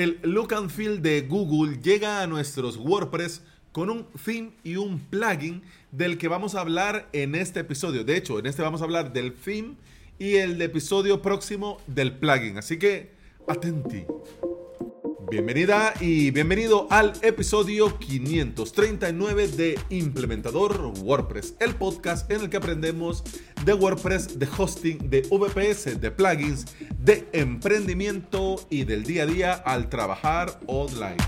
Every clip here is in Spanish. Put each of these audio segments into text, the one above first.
El look and feel de Google llega a nuestros WordPress con un theme y un plugin del que vamos a hablar en este episodio. De hecho, en este vamos a hablar del theme y el episodio próximo del plugin. Así que, atenti. Bienvenida y bienvenido al episodio 539 de Implementador WordPress, el podcast en el que aprendemos de WordPress, de hosting, de VPS, de plugins, de emprendimiento y del día a día al trabajar online.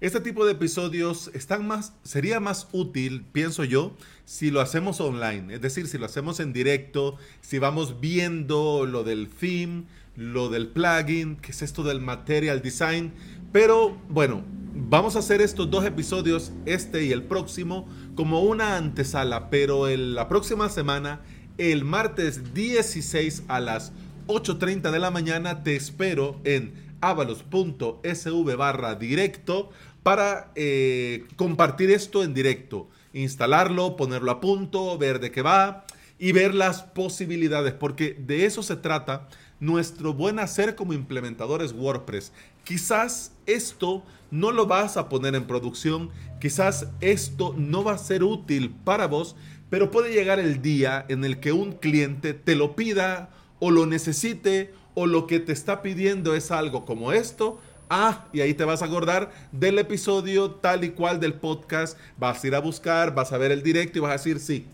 Este tipo de episodios están más, sería más útil, pienso yo, si lo hacemos online, es decir, si lo hacemos en directo, si vamos viendo lo del theme, lo del plugin, que es esto del material design. Pero bueno, vamos a hacer estos dos episodios, este y el próximo, como una antesala. Pero en la próxima semana, el martes 16 a las 8.30 de la mañana, te espero en avalos.sv barra directo para eh, compartir esto en directo. Instalarlo, ponerlo a punto, ver de qué va y ver las posibilidades, porque de eso se trata nuestro buen hacer como implementadores WordPress. Quizás esto no lo vas a poner en producción, quizás esto no va a ser útil para vos, pero puede llegar el día en el que un cliente te lo pida o lo necesite o lo que te está pidiendo es algo como esto. Ah, y ahí te vas a acordar del episodio tal y cual del podcast. Vas a ir a buscar, vas a ver el directo y vas a decir, sí,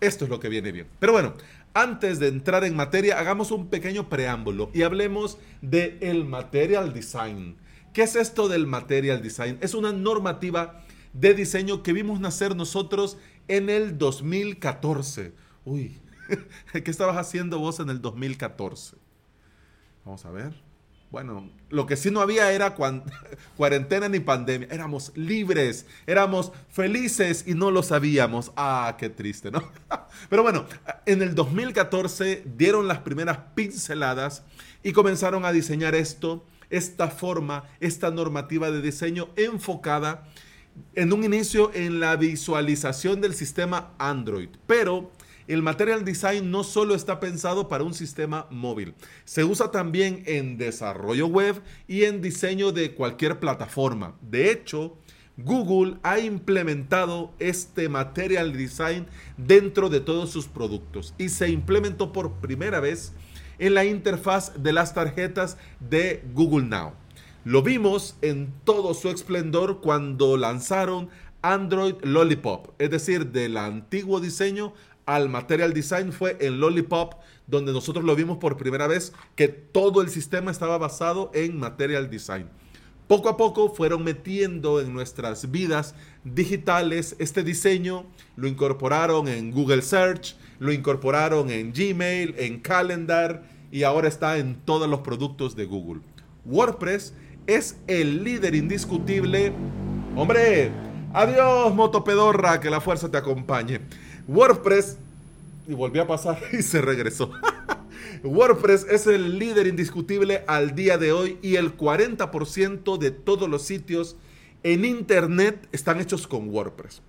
esto es lo que viene bien. Pero bueno, antes de entrar en materia, hagamos un pequeño preámbulo y hablemos del el material design. ¿Qué es esto del material design? Es una normativa de diseño que vimos nacer nosotros en el 2014. Uy, ¿qué estabas haciendo vos en el 2014? Vamos a ver. Bueno, lo que sí no había era cuarentena ni pandemia. Éramos libres, éramos felices y no lo sabíamos. Ah, qué triste, ¿no? Pero bueno, en el 2014 dieron las primeras pinceladas y comenzaron a diseñar esto, esta forma, esta normativa de diseño enfocada en un inicio en la visualización del sistema Android. Pero el Material Design no solo está pensado para un sistema móvil, se usa también en desarrollo web y en diseño de cualquier plataforma. De hecho, Google ha implementado este Material Design dentro de todos sus productos y se implementó por primera vez en la interfaz de las tarjetas de Google Now. Lo vimos en todo su esplendor cuando lanzaron Android Lollipop, es decir, del antiguo diseño al Material Design fue en Lollipop, donde nosotros lo vimos por primera vez, que todo el sistema estaba basado en Material Design. Poco a poco fueron metiendo en nuestras vidas digitales este diseño, lo incorporaron en Google Search, lo incorporaron en Gmail, en Calendar y ahora está en todos los productos de Google. WordPress es el líder indiscutible. Hombre, adiós motopedorra, que la fuerza te acompañe. WordPress, y volvió a pasar y se regresó. WordPress es el líder indiscutible al día de hoy y el 40% de todos los sitios en Internet están hechos con WordPress.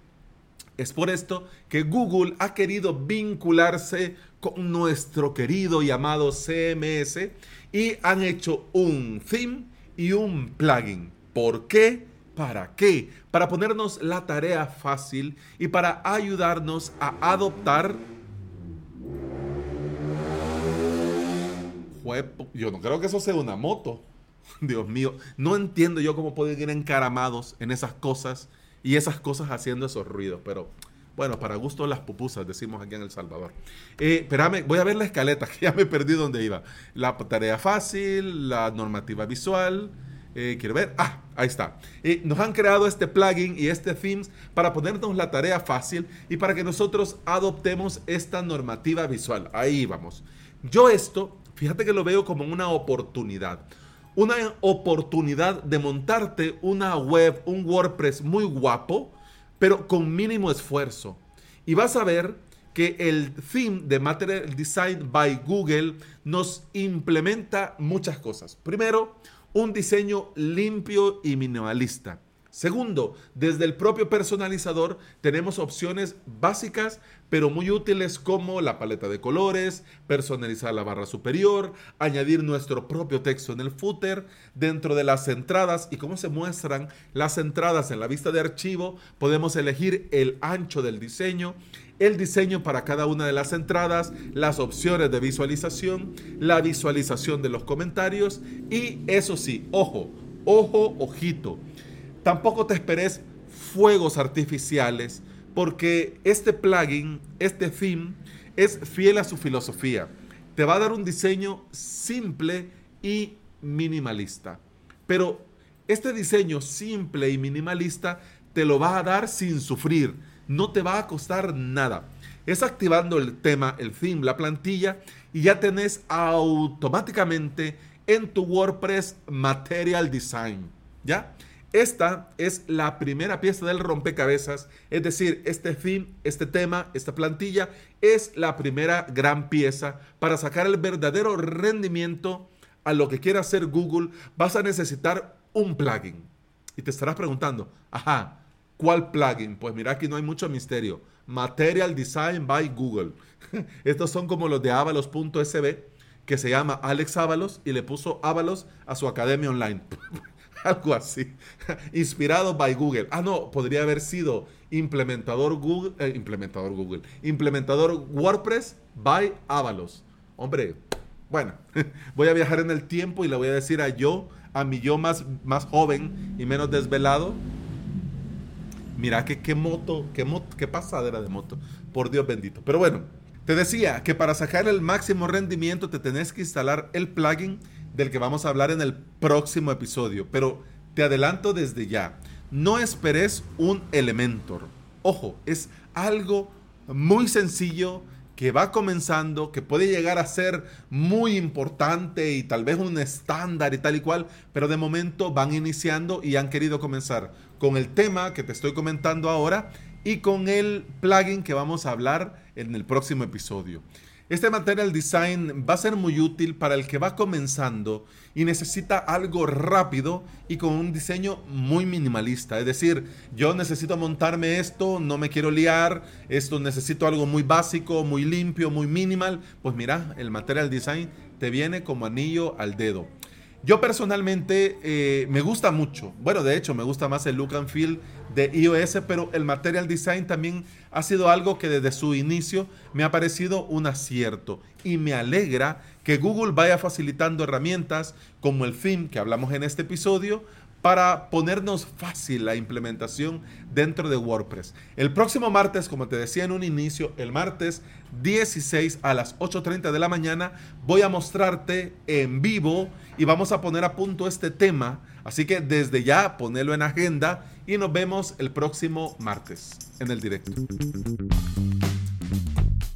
Es por esto que Google ha querido vincularse con nuestro querido y amado CMS y han hecho un theme y un plugin. ¿Por qué? ¿Para qué? Para ponernos la tarea fácil y para ayudarnos a adoptar... Yo no creo que eso sea una moto. Dios mío, no entiendo yo cómo pueden ir encaramados en esas cosas y esas cosas haciendo esos ruidos, pero bueno, para gusto las pupusas, decimos aquí en El Salvador. Eh, espérame, voy a ver la escaleta, que ya me perdí donde iba. La tarea fácil, la normativa visual, eh, quiero ver. Ah, ahí está. Y nos han creado este plugin y este themes para ponernos la tarea fácil y para que nosotros adoptemos esta normativa visual. Ahí vamos. Yo esto, fíjate que lo veo como una oportunidad. Una oportunidad de montarte una web, un WordPress muy guapo, pero con mínimo esfuerzo. Y vas a ver que el theme de Material Design by Google nos implementa muchas cosas. Primero, un diseño limpio y minimalista. Segundo, desde el propio personalizador tenemos opciones básicas pero muy útiles como la paleta de colores, personalizar la barra superior, añadir nuestro propio texto en el footer, dentro de las entradas y cómo se muestran las entradas en la vista de archivo, podemos elegir el ancho del diseño, el diseño para cada una de las entradas, las opciones de visualización, la visualización de los comentarios y eso sí, ojo, ojo, ojito Tampoco te esperes fuegos artificiales porque este plugin, este theme, es fiel a su filosofía. Te va a dar un diseño simple y minimalista. Pero este diseño simple y minimalista te lo va a dar sin sufrir. No te va a costar nada. Es activando el tema, el theme, la plantilla y ya tenés automáticamente en tu WordPress Material Design. ¿Ya? Esta es la primera pieza del rompecabezas, es decir, este fin, este tema, esta plantilla es la primera gran pieza para sacar el verdadero rendimiento a lo que quiera hacer Google. Vas a necesitar un plugin. Y te estarás preguntando, ajá, ¿cuál plugin? Pues mira, aquí no hay mucho misterio. Material Design by Google. Estos son como los de avalos.sb, que se llama Alex Avalos y le puso Avalos a su academia online. algo así. Inspirado by Google. Ah, no, podría haber sido implementador Google, eh, implementador Google, implementador WordPress by Avalos. Hombre, bueno, voy a viajar en el tiempo y le voy a decir a yo, a mi yo más, más joven y menos desvelado. Mira que qué moto, qué moto, qué pasadera de moto. Por Dios bendito. Pero bueno, te decía que para sacar el máximo rendimiento te tenés que instalar el plugin del que vamos a hablar en el próximo episodio, pero te adelanto desde ya, no esperes un Elementor. Ojo, es algo muy sencillo que va comenzando, que puede llegar a ser muy importante y tal vez un estándar y tal y cual, pero de momento van iniciando y han querido comenzar con el tema que te estoy comentando ahora y con el plugin que vamos a hablar en el próximo episodio. Este material design va a ser muy útil para el que va comenzando y necesita algo rápido y con un diseño muy minimalista. Es decir, yo necesito montarme esto, no me quiero liar, esto necesito algo muy básico, muy limpio, muy minimal. Pues mira, el material design te viene como anillo al dedo. Yo personalmente eh, me gusta mucho, bueno de hecho me gusta más el look and feel de iOS, pero el material design también ha sido algo que desde su inicio me ha parecido un acierto. Y me alegra que Google vaya facilitando herramientas como el theme que hablamos en este episodio para ponernos fácil la implementación dentro de WordPress. El próximo martes, como te decía en un inicio, el martes 16 a las 8.30 de la mañana, voy a mostrarte en vivo y vamos a poner a punto este tema. Así que desde ya ponelo en agenda y nos vemos el próximo martes en el directo.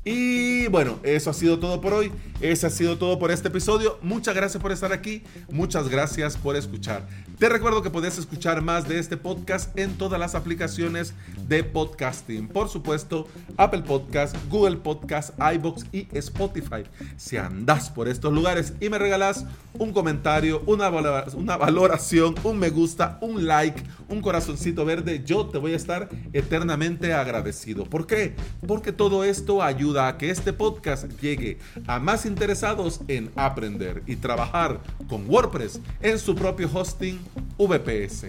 Y bueno, eso ha sido todo por hoy. Eso ha sido todo por este episodio. Muchas gracias por estar aquí. Muchas gracias por escuchar. Te recuerdo que puedes escuchar más de este podcast en todas las aplicaciones de podcasting. Por supuesto, Apple Podcast, Google Podcast, iBox y Spotify. Si andas por estos lugares y me regalas un comentario, una, una valoración, un me gusta, un like, un corazoncito verde, yo te voy a estar eternamente agradecido. ¿Por qué? Porque todo esto ayuda a que este podcast llegue a más interesados en aprender y trabajar con WordPress en su propio hosting VPS.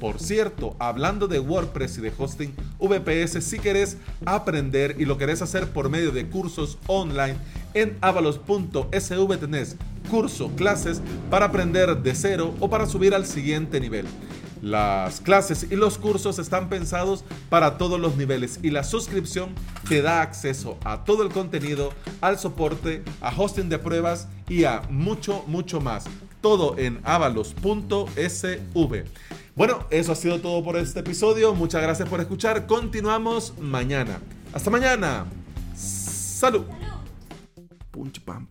Por cierto, hablando de WordPress y de hosting VPS, si querés aprender y lo querés hacer por medio de cursos online, en avalos.sv tenés curso, clases para aprender de cero o para subir al siguiente nivel. Las clases y los cursos están pensados para todos los niveles y la suscripción te da acceso a todo el contenido, al soporte, a hosting de pruebas y a mucho, mucho más. Todo en avalos.sv. Bueno, eso ha sido todo por este episodio. Muchas gracias por escuchar. Continuamos mañana. Hasta mañana. Salud. pam,